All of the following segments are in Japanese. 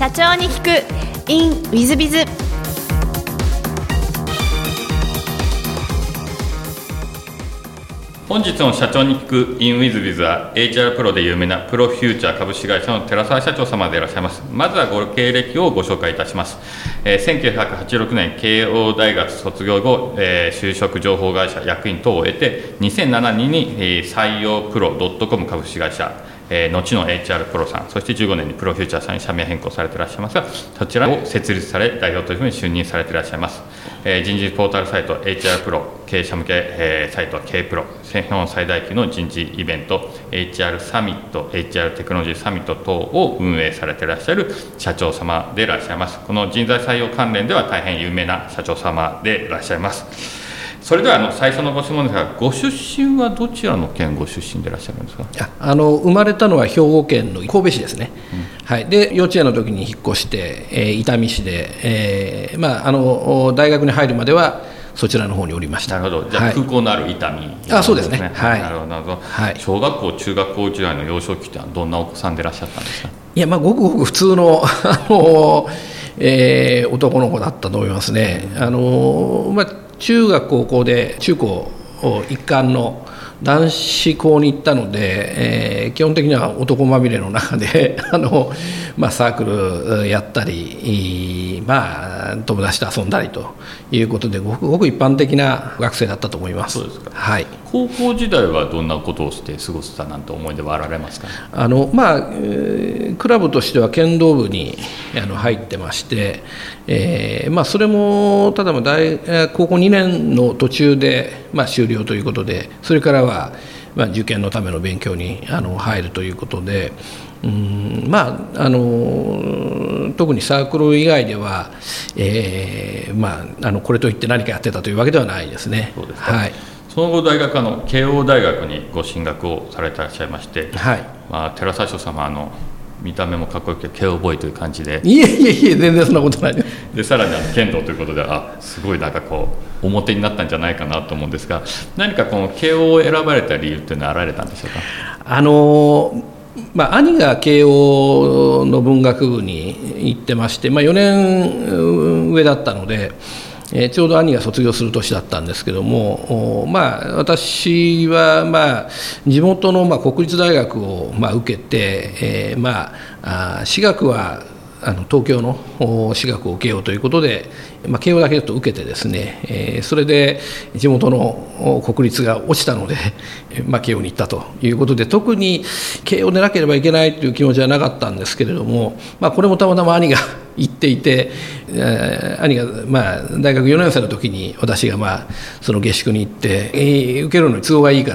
社長に聞く。In ウィズビズ本日の社長に聞く in ウィズビズは HR プロで有名なプロフューチャー株式会社の寺澤社長様でいらっしゃいます。まずはご経歴をご紹介いたします、えー、1986年慶応大学卒業後、えー、就職情報会社役員等を得て2007年に、えー、採用プロ .com 株式会社。えー、後の HR プロさん、そして15年にプロフューチャーさんに社名変更されていらっしゃいますが、そちらを設立され、代表というふうに就任されていらっしゃいます。えー、人事ポータルサイト HR プロ、経営者向け、えー、サイト K プロ、日本最大級の人事イベント、HR サミット、HR テクノロジーサミット等を運営されていらっしゃる社長様でいらっしゃいます。この人材採用関連では大変有名な社長様でいらっしゃいます。それではあの最初のご質問ですが、ご出身はどちらの県ご出身でいらっしゃるんですか？あの生まれたのは兵庫県の神戸市ですね、うん、はい、で幼稚園の時に引っ越して、えー、伊丹市で、えーまあ、あの大学に入るまではそちらの方におりました。なるほど。じゃあ、空港のある伊丹、ね、あそうですね。はい。なるほどなるほど、はい、小学校中学校時代の幼少期ってどんなお子さんでいらっしゃったんですか？いやまあごくごく普通のあの、えー、男の子だったと思いますね。あのまあ中学高校で中高一貫の男子校に行ったので、えー、基本的には男まみれの中で あの、まあ、サークルやったり、まあ、友達と遊んだりということでごくごく一般的な学生だったと思います。そうですか、はい、高校時代はどんなことをして過ごせたなんて思い出はあられますか？あの、まあえー、クラブとしては剣道部にあの入ってまして、えーまあ、それもただ大高校2年の途中で、まあ、終了ということでそれからはは、まあ、受験のための勉強にあの入るということで、うんまあ、あの特にサークル以外では、えーまあ、あのこれといって何かやってたというわけではないですね。そうですはい。その後大学の慶応大学にご進学をされていらっしゃいまして、はい。まあ、寺澤様あの見た目もかっこよくて慶応ボーイという感じで。いえいえいえ全然そんなことない。でさらにあの剣道ということであすごいなんかこう表になったんじゃないかなと思うんですが何かこの慶応を選ばれた理由っていうのはあられたんでしょうか？あのまあ、兄が慶応の文学部に行ってまして、まあ、4年上だったので、えー、ちょうど兄が卒業する年だったんですけども、まあ、私は、まあ、地元の、まあ、国立大学を、まあ、受けて、えーまあ、あ私学はあの東京の私学を受けようということで、まあ、慶応だけだと受けてですね、えー、それで地元の国立が落ちたので、まあ、慶応に行ったということで特に慶応でなければいけないという気持ちはなかったんですけれども、まあ、これもたまたま兄が行っていて、えー、兄が、まあ、大学4年生の時に私が、まあ、その下宿に行って、えー、受けるのに都合がいいか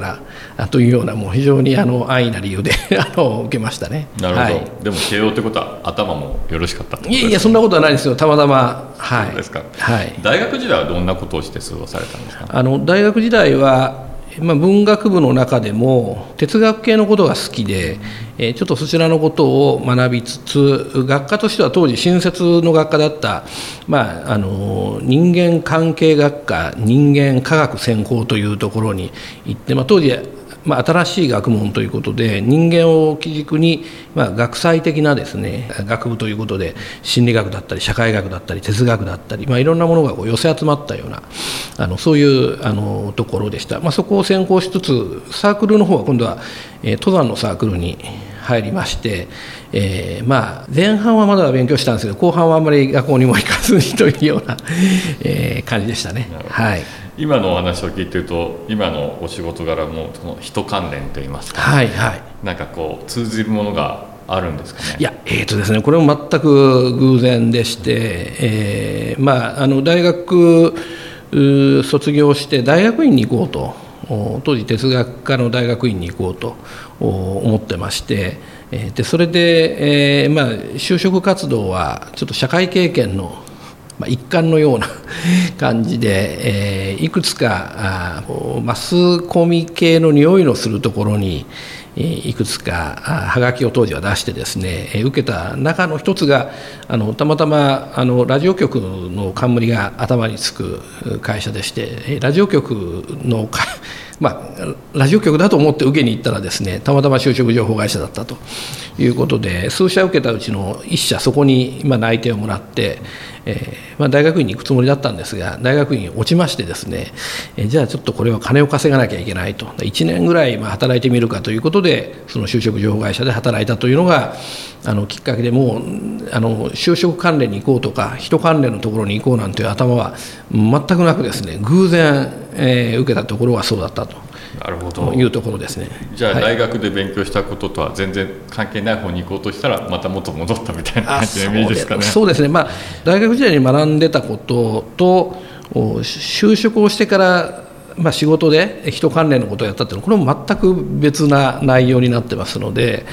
らというようなもう非常にあの安易な理由で あの受けましたね。なるほど、はい、でも慶応ってことは頭もよろしかったいやいやそんなことはないですよ。たまたまはい。そうですか、はい、大学時代はどんなことをして過ごされたんですか？あの大学時代はまあ、文学部の中でも哲学系のことが好きで、え、ちょっとそちらのことを学びつつ学科としては当時新設の学科だった、まあ、あの人間関係学科人間科学専攻というところに行って、まあ、当時まあ、新しい学問ということで人間を基軸に、まあ、学際的なですね学部ということで心理学だったり社会学だったり哲学だったり、まあ、いろんなものがこう寄せ集まったようなあのそういうあのところでした、まあ、そこを専攻しつつサークルの方は今度は、えー、登山のサークルに入りまして、えー、まあ前半はまだ勉強したんですけど後半はあんまり学校にも行かずにというような、えー、感じでしたね。はい今のお話を聞いてると今のお仕事柄もその人関連といいますか、はいはい、なんかこう通じるものがあるんですかね？いや、えーとですね、これも全く偶然でして、えーまあ、あの大学卒業して大学院に行こうと当時哲学科の大学院に行こうと思ってましてでそれで、えーまあ、就職活動はちょっと社会経験のまあ、一環のような感じで、えー、いくつかマスコミ系の匂いのするところに、えー、いくつかはがきを当時は出してですね、えー、受けた中の一つがあのたまたまあのラジオ局の冠が頭につく会社でしてラジオ局の まあ、ラジオ局だと思って受けに行ったらですねたまたま就職情報会社だったということで数社受けたうちの1社そこにま内定をもらって、えー、まあ、大学院に行くつもりだったんですが大学院落ちましてですね、えー、じゃあちょっとこれは金を稼がなきゃいけないと1年ぐらいま働いてみるかということでその就職情報会社で働いたというのがあのきっかけでもうあの就職関連に行こうとか人関連のところに行こうなんていう頭は全くなくですね偶然、えー、受けたところはそうだったと。なるほど。いうところですね。じゃあ、大学で勉強したこととは全然関係ない方に行こうとしたらまた元戻ったみたいな感じのイメージですかね。そうです。ね、まあ、大学時代に学んでたことと就職をしてからまあ、仕事で人関連のことをやったっていうのはこれも全く別な内容になってますので、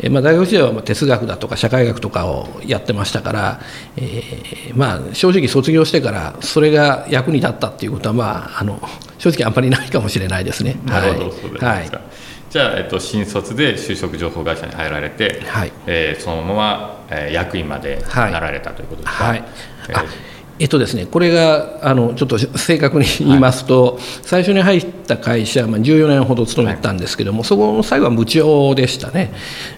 えまあ、大学時代はまあ哲学だとか社会学とかをやってましたから、えー、まあ正直卒業してからそれが役に立ったっていうことは、まあ、あの正直あんまりないかもしれないですね。なるほど、そうですか、はい。じゃあ、えっと、新卒で就職情報会社に入られて、はい。えー、そのまま、えー、役員までなられたということですか？はい、はいえーえっとですね、これがあのちょっと正確に言いますと、はい、最初に入った会社、まあ、14年ほど勤めたんですけども、はい、そこの最後は無償でしたね。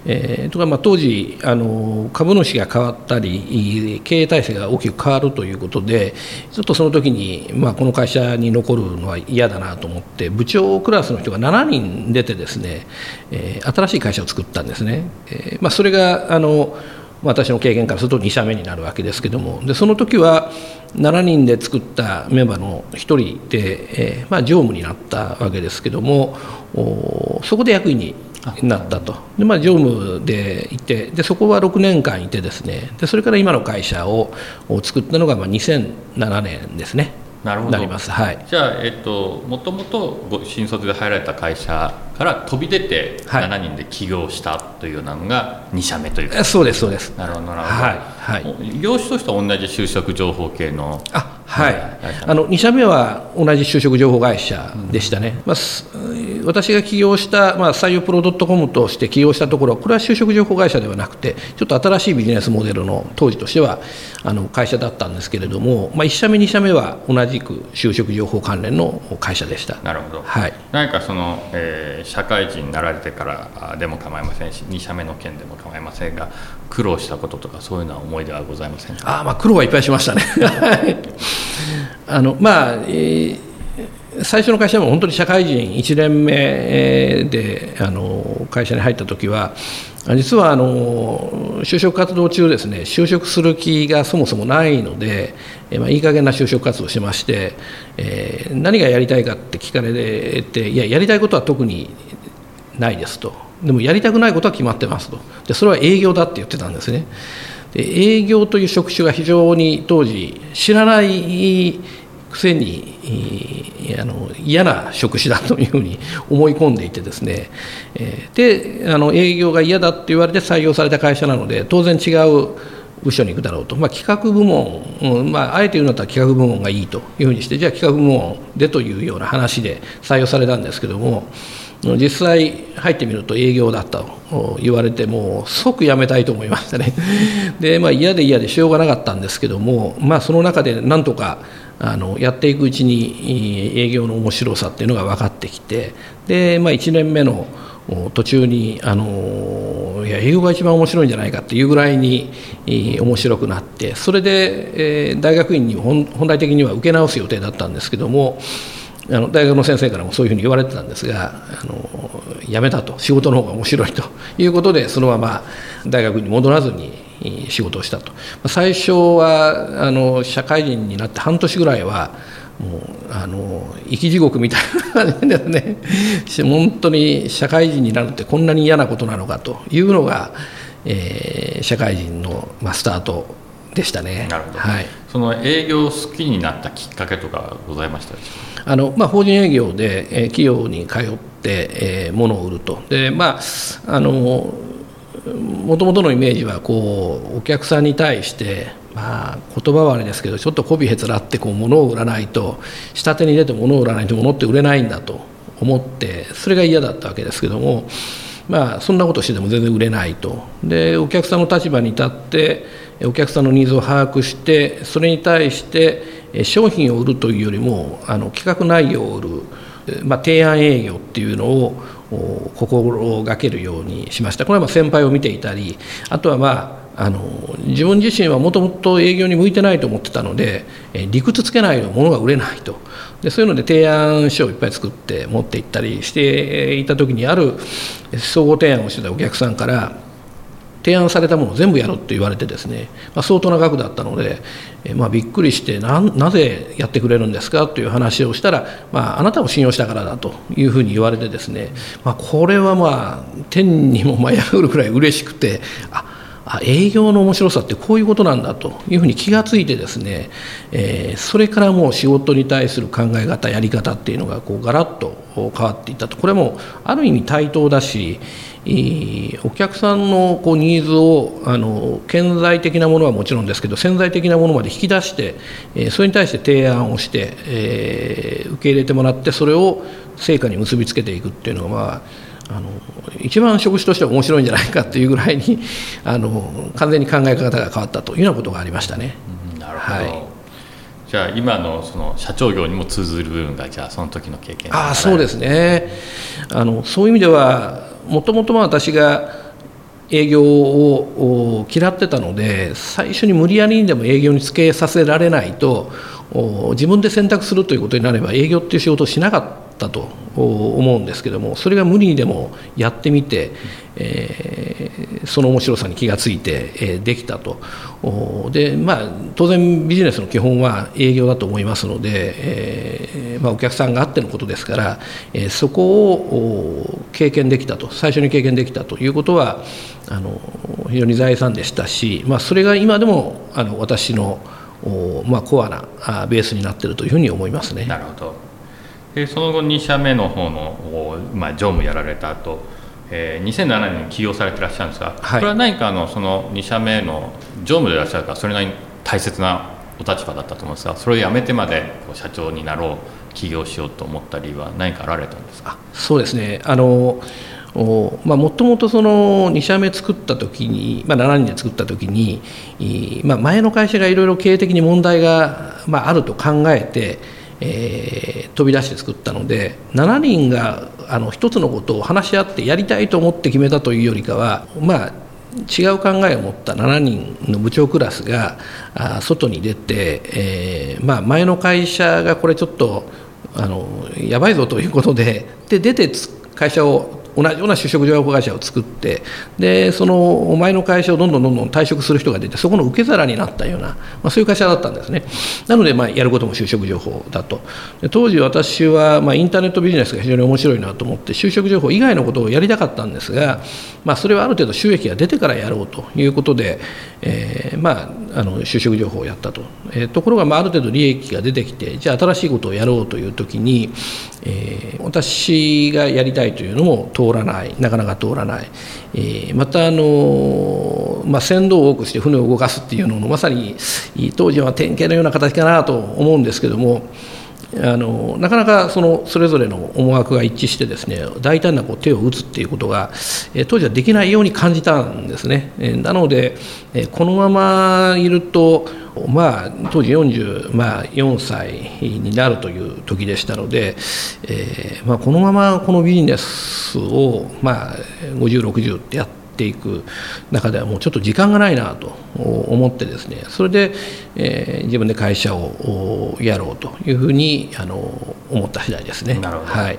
えー、とかまあ当時あの、株主が変わったり、経営体制が大きく変わるということで、ちょっとその時に、まあ、この会社に残るのは嫌だなと思って、部長クラスの人が7人出て、ですね、えー、新しい会社を作ったんですね。えーまあ、それがあの私の経験からすると2社目になるわけですけどもでその時は7人で作ったメンバーの1人で、えー、まあ、常務になったわけですけどもそこで役員になったとで、まあ、常務でいてでそこは6年間いてですねでそれから今の会社を作ったのがまあ2007年ですね。なるほど。なります、はい、じゃあ、えっと、もともと新卒で入られた会社から飛び出て7人で起業したというようなのが2社目というか、はい、そうですそうです。なるほどなるほど、はいはい、業種としては同じ就職情報系のあはい、あの2社目は同じ就職情報会社でしたね、まあ、私が起業した、まあ、採用プロドットコムとして起業したところこれは就職情報会社ではなくてちょっと新しいビジネスモデルの当時としてはあの会社だったんですけれども、まあ、1社目2社目は同じく就職情報関連の会社でした。なるほど、はい、何かその、えー、社会人になられてからでも構いませんし2社目の件でも構いませんが苦労したこととかそういうのは思い出はございませんか？あ、まあ、苦労はいっぱいしましたね あのまあ、えー、最初の会社も本当に社会人1年目であの会社に入った時は実はあの就職活動中ですね就職する気がそもそもないので、えまあ、いい加減な就職活動をしまして、えー、何がやりたいかって聞かれていややりたいことは特にないですと。でもやりたくないことは決まってますと。でそれは営業だって言ってたんですね。で営業という職種が非常に当時知らないくせにあの嫌な職種だというふうに思い込んでいてですねであの営業が嫌だって言われて採用された会社なので当然違う部署に行くだろうと、まあ、企画部門、うんまあ、あえて言うんだったら企画部門がいいというふうにしてじゃあ企画部門でというような話で採用されたんですけども実際入ってみると営業だったと言われてもう即辞めたいと思いましたね。で、まあ、嫌で嫌でしょうがなかったんですけども、まあ、その中でなんとかあのやっていくうちに営業の面白さっていうのが分かってきてで、まあ、1年目の途中にあのいや営業が一番面白いんじゃないかっていうぐらいに面白くなってそれで、えー、大学院に本来的には受け直す予定だったんですけどもあの大学の先生からもそういうふうに言われてたんですが辞めたと仕事の方が面白いということでそのまま大学に戻らずに仕事をしたと。最初はあの社会人になって半年ぐらいはもうあの生き地獄みたいな感じですね本当に社会人になるってこんなに嫌なことなのかというのが、えー、社会人の、まあ、スタートでしたね。なるほど、はい、その営業好きになったきっかけとかございましたでしょうか？あの、まあ、法人営業で、えー、企業に通って、えー、物を売ると。で、まあ、あのもともとのイメージはこうお客さんに対してまあ言葉はあれですけどちょっと媚びへつらってこう物を売らないと下手に出て物を売らないと物って売れないんだと思ってそれが嫌だったわけですけどもまあそんなことしてても全然売れないと。でお客さんの立場に立ってお客さんのニーズを把握してそれに対して商品を売るというよりもあの企画内容を売るまあ、提案営業っていうのを心がけるようにしました。これはま先輩を見ていたりあとはまああの自分自身はもともと営業に向いてないと思ってたので理屈つけないと物が売れないと。でそういうので提案書をいっぱい作って持っていったりしていた時にある総合提案をしてたお客さんから提案されたものを全部やろうって言われてですね、まあ、相当な額だったので、えまあ、びっくりしてなぜやってくれるんですかという話をしたら、まあ、あなたを信用したからだというふうに言われてですね、まあ、これはまあ天にも舞い上がるくらい嬉しくてああ営業の面白さってこういうことなんだというふうに気がついてですね、えー、それからもう仕事に対する考え方やり方っていうのがこうガラッと変わっていったと。これもある意味対等だしお客さんのこうニーズをあの顕在的なものはもちろんですけど潜在的なものまで引き出して、えそれに対して提案をして、えー、受け入れてもらってそれを成果に結びつけていくっていうのがまああの一番職種としては面白いんじゃないかっていうぐらいに あの完全に考え方が変わったというようなことがありましたね。うん、なるほど、はい。じゃあ今のその社長業にも通ずる部分がじゃあその時の経験あそうですね。あのそういう意味ではもともと私が営業を嫌ってたので最初に無理やりにでも営業につけさせられないと自分で選択するということになれば営業っていう仕事をしなかったと思うんですけどもそれが無理にでもやってみて、え、その面白さに気がついて、え、できたと。で、まあ、当然ビジネスの基本は営業だと思いますので、え、まあ、お客さんがあってのことですから、えそこを経験できたと。最初に経験できたということはあの非常に財産でしたし、まあ、それが今でもあの私のまあ、コアなベースになっているというふうに思いますね。なるほど。でその後2社目の方の、まあ、常務やられた後、えー、2007年に起業されてらっしゃるんですが、はい、これは何かのその2社目の常務でいらっしゃるかそれなりに大切なお立場だったと思うんですがそれを辞めてまで社長になろう起業しようと思った理由は何かあられたんですか？そうですね。あのまあ、もともとその2社目作った時に、まあ、7人で作った時に、まあ、前の会社がいろいろ経営的に問題が、まあ、あると考えて、えー、飛び出して作ったので7人があの一つのことを話し合ってやりたいと思って決めたというよりかはまあ違う考えを持った7人の部長クラスがあ外に出て、えーまあ、前の会社がこれちょっとあのやばいぞということでで出て会社を同じような就職情報会社を作ってでそのお前の会社をどんどんどんどん退職する人が出てそこの受け皿になったような、まあ、そういう会社だったんですね。なので、まあ、やることも就職情報だと。当時私は、まあ、インターネットビジネスが非常に面白いなと思って就職情報以外のことをやりたかったんですが、まあ、それはある程度収益が出てからやろうということで、えー、まあ、あの就職情報をやったと、えー、ところが、まあ、ある程度利益が出てきてじゃあ新しいことをやろうという時に、えー、私がやりたいというのも通らない。なかなか通らない、えー、またあの、まあ、船頭を多くして船を動かすっていうののまさに当時は典型のような形かなと思うんですけどもあのなかなかそのそれぞれの思惑が一致してですね大胆なこう手を打つっていうことが、え当時はできないように感じたんですね。えなので、えこのままいるとまあ、当時44、まあ、歳になるという時でしたので、えーまあ、このままこのビジネスを、まあ、50、60ってやっていく中ではもうちょっと時間がないなと思ってですねそれで、えー、自分で会社をやろうというふうにあの思った次第ですね。なるほど、はい。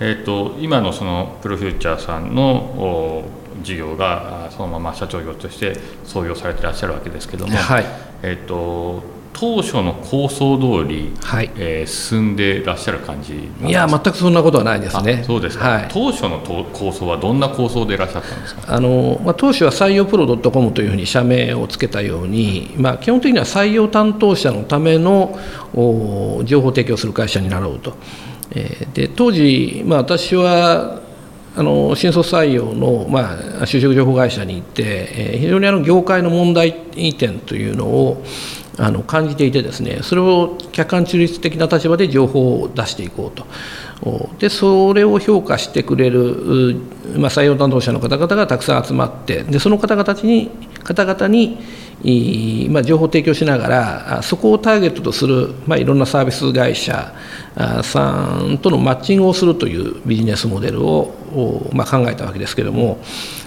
えーと、今のそのプロフューチャーさんの事業がそのまま社長業として創業されていらっしゃるわけですけども、はい。えーと、当初の構想通り、はい。えー、進んでいらっしゃる感じいや全くそんなことはないですね。そうですか、はい、当初の構想はどんな構想でいらっしゃったんですか？あの、まあ、当初は採用プロ .com というふうに社名をつけたように、まあ、基本的には採用担当者のための情報提供する会社になろうと。えー、で当時、まあ、私はあの新卒採用の、まあ、就職情報会社に行って、えー、非常にあの業界の問題点というのをあの感じていてですねそれを客観中立的な立場で情報を出していこうと。でそれを評価してくれる、まあ、採用担当者の方々がたくさん集まってでその方々に方々にま、情報提供しながらそこをターゲットとする、まあ、いろんなサービス会社さんとのマッチングをするというビジネスモデルを、まあ、考えたわけですけれども、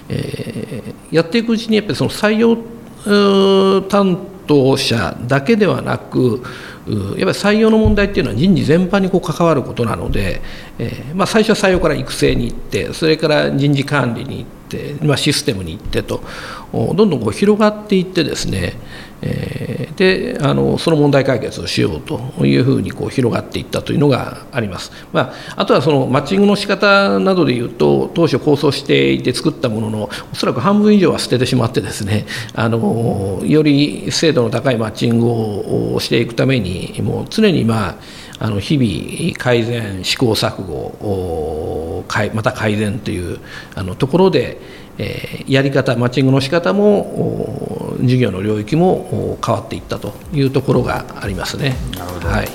えー、やっていくうちにやっぱりその採用担当者だけではなくやっぱり採用の問題っていうのは人事全般にこう関わることなので、えーまあ、最初は採用から育成に行ってそれから人事管理に行って、まあ、システムに行ってとどんどんこう広がっていってですね、えー、であのその問題解決をしようというふうにこう広がっていったというのがあります、まあ、あとはそのマッチングの仕方などでいうと当初構想していて作ったもののおそらく半分以上は捨ててしまってですねあのより精度の高いマッチングをしていくためにもう常にまああの日々改善試行錯誤また改善というあのところでえやり方マッチングの仕方も事業の領域も変わっていったというところがありますね。なるほど、はい。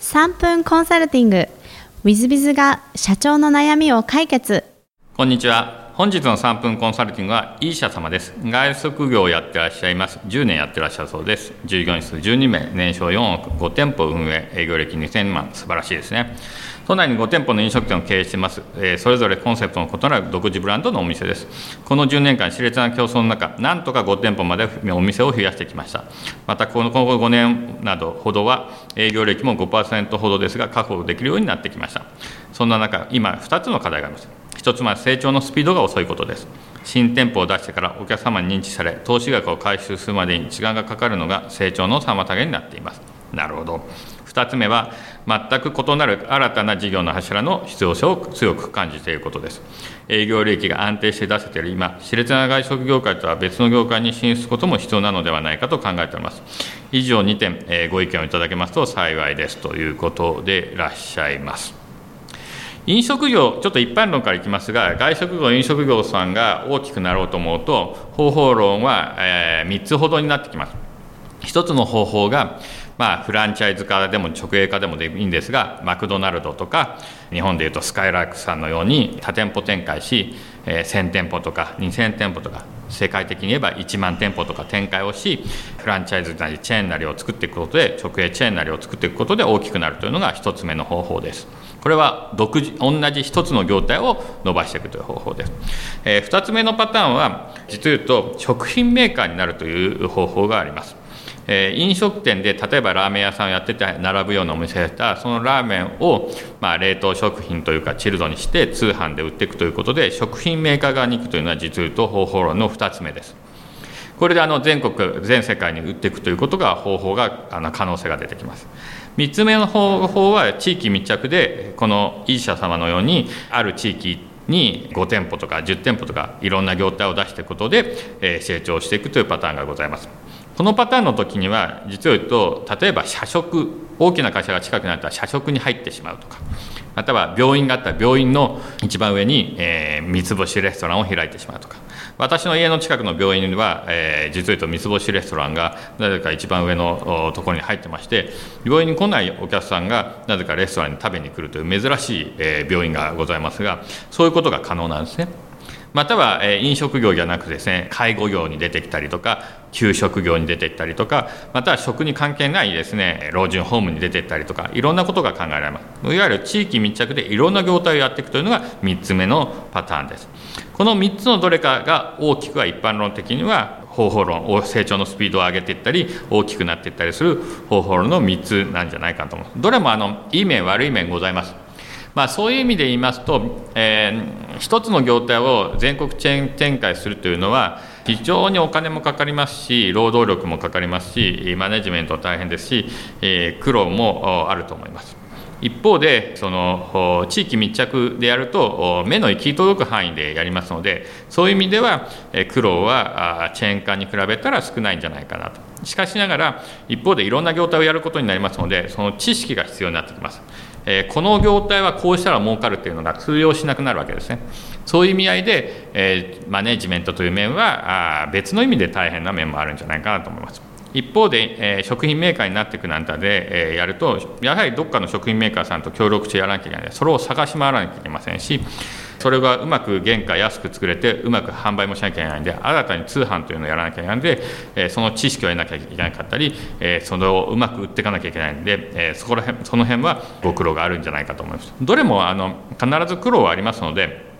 3分コンサルティング。w i z b i が社長の悩みを解決。こんにちは本日の3分コンサルティングは、E 社様です。外食業をやってらっしゃいます。10年やってらっしゃるそうです。従業員数12名、年商4億、5店舗運営、営業歴2000万、素晴らしいですね。都内に5店舗の飲食店を経営しています、えー、それぞれコンセプトの異なる独自ブランドのお店です。この10年間、熾烈な競争の中、なんとか5店舗までお店を増やしてきました。また、この今後5年などほどは、営業歴も5%ほどですが、確保できるようになってきました。そんな中、今、2つの課題があります。1つ目は成長のスピードが遅いことです。新店舗を出してからお客様に認知され、投資額を回収するまでに時間がかかるのが成長の妨げになっています。なるほど。2つ目は、全く異なる新たな事業の柱の必要性を強く感じていることです。営業利益が安定して出せている今、熾烈な外食業界とは別の業界に進出することも必要なのではないかと考えております。以上2点、えご意見をいただけますと幸いですということでいらっしゃいます。飲食業、ちょっと一般論からいきますが、外食業、飲食業さんが大きくなろうと思うと、方法論は、えー、3つほどになってきます。1つの方法が、まあ、フランチャイズ化でも直営化でもいいんですが、マクドナルドとか、日本でいうとスカイラークさんのように多店舗展開し、えー、1000店舗とか2000店舗とか、世界的に言えば1万店舗とか展開をし、フランチャイズなりチェーンなりを作っていくことで、直営チェーンなりを作っていくことで大きくなるというのが1つ目の方法です。これは独自同じ一つの業態を伸ばしていくという方法です。えー、2つ目のパターンは実を言うと食品メーカーになるという方法があります。えー、飲食店で例えばラーメン屋さんをやってて並ぶようなお店だったらそのラーメンを、まあ、冷凍食品というかチルドにして通販で売っていくということで食品メーカー側に行くというのは実を言うと方法論の2つ目です。これであの全国全世界に売っていくということが方法があの可能性が出てきます。3つ目の方法は地域密着でこのいい社様のようにある地域に5店舗とか10店舗とかいろんな業態を出していくことで、成長していくというパターンがございます。このパターンの時には実を言うと例えば社食大きな会社が近くなったら社食に入ってしまうとかまたは病院があったら病院の一番上に、えー、三つ星レストランを開いてしまうとか私の家の近くの病院には、えー、実を言うと三つ星レストランがなぜか一番上のところに入ってまして病院に来ないお客さんがなぜかレストランに食べに来るという珍しい、えー、病院がございますがそういうことが可能なんですね。または、え飲食業じゃなくてですね介護業に出てきたりとか給食業に出てきたりとかまたは食に関係ないですね老人ホームに出てったりとかいろんなことが考えられます。いわゆる地域密着でいろんな業態をやっていくというのが3つ目のパターンです。この3つのどれかが大きくは一般論的には方法論を成長のスピードを上げていったり大きくなっていったりする方法論の3つなんじゃないかと思う。どれもあのいい面悪い面ございます。まあ、そういう意味で言いますと、えー、一つの業態を全国チェーン展開するというのは非常にお金もかかりますし労働力もかかりますしマネジメント大変ですし、えー、苦労もあると思います。一方でその地域密着でやると目の行き届く範囲でやりますのでそういう意味では苦労はチェーン化に比べたら少ないんじゃないかなとしかしながら一方でいろんな業態をやることになりますのでその知識が必要になってきますえこの業態はこうしたら儲かるというのが通用しなくなるわけですね。そういう意味合いで、えマネジメントという面はあ別の意味で大変な面もあるんじゃないかなと思います。一方で、えー、食品メーカーになっていくなんてで、えー、やるとやはりどっかの食品メーカーさんと協力してやらなきゃいけないそれを探し回らなきゃいけませんしそれがうまく原価安く作れてうまく販売もしなきゃいけないんで新たに通販というのをやらなきゃいけないんで、え、その知識を得なきゃいけなかったり、え、それをうまく売っていかなきゃいけないんで、え、そこら辺その辺はご苦労があるんじゃないかと思います。どれもあの必ず苦労はありますので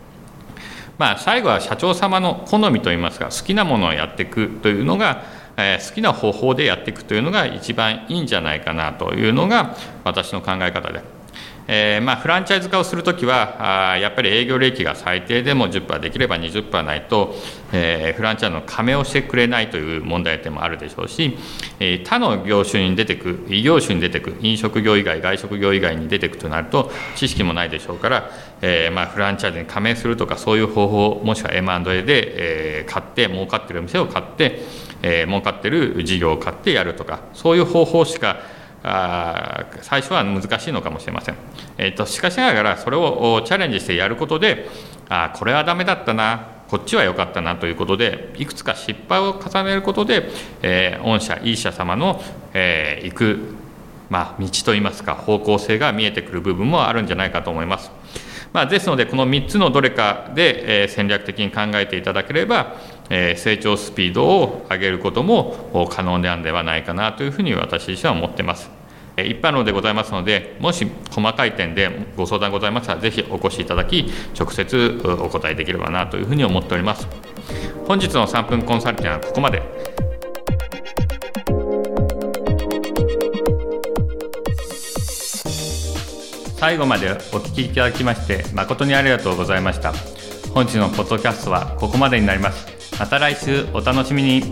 まあ、最後は社長様の好みといいますか好きなものをやっていくというのが、え、好きな方法でやっていくというのが一番いいんじゃないかなというのが私の考え方で。えー、まあ、フランチャイズ化をするときはあやっぱり営業利益が最低でも10%できれば20%ないと、えー、フランチャイズの加盟をしてくれないという問題点もあるでしょうし、えー、他の業種に出てく異業種に出てく飲食業以外外食業以外に出てくとなると知識もないでしょうから、えまあ、フランチャイズに加盟するとかそういう方法もしくは M&A で、え買って儲かってる店を買って、え儲かってる事業を買ってやるとかそういう方法しかあ最初は難しいのかもしれません、えーと、しかしながらそれをチャレンジしてやることであこれはダメだったなこっちは良かったなということでいくつか失敗を重ねることで、えー、御社いい社様の、えー、行く、まあ、道といいますか方向性が見えてくる部分もあるんじゃないかと思います。まあ、ですのでこの3つのどれかで、え、戦略的に考えていただければ、え、成長スピードを上げることも可能であるんではないかなというふうに私自身は思ってます。一般論でございますので、もし細かい点でご相談ございましたら、ぜひお越しいただき、直接お答えできればなというふうに思っております。本日の3分コンサルティングはここまで。最後までお聞きいただきまして誠にありがとうございました。本日のポッドキャストはここまでになります。また来週お楽しみに。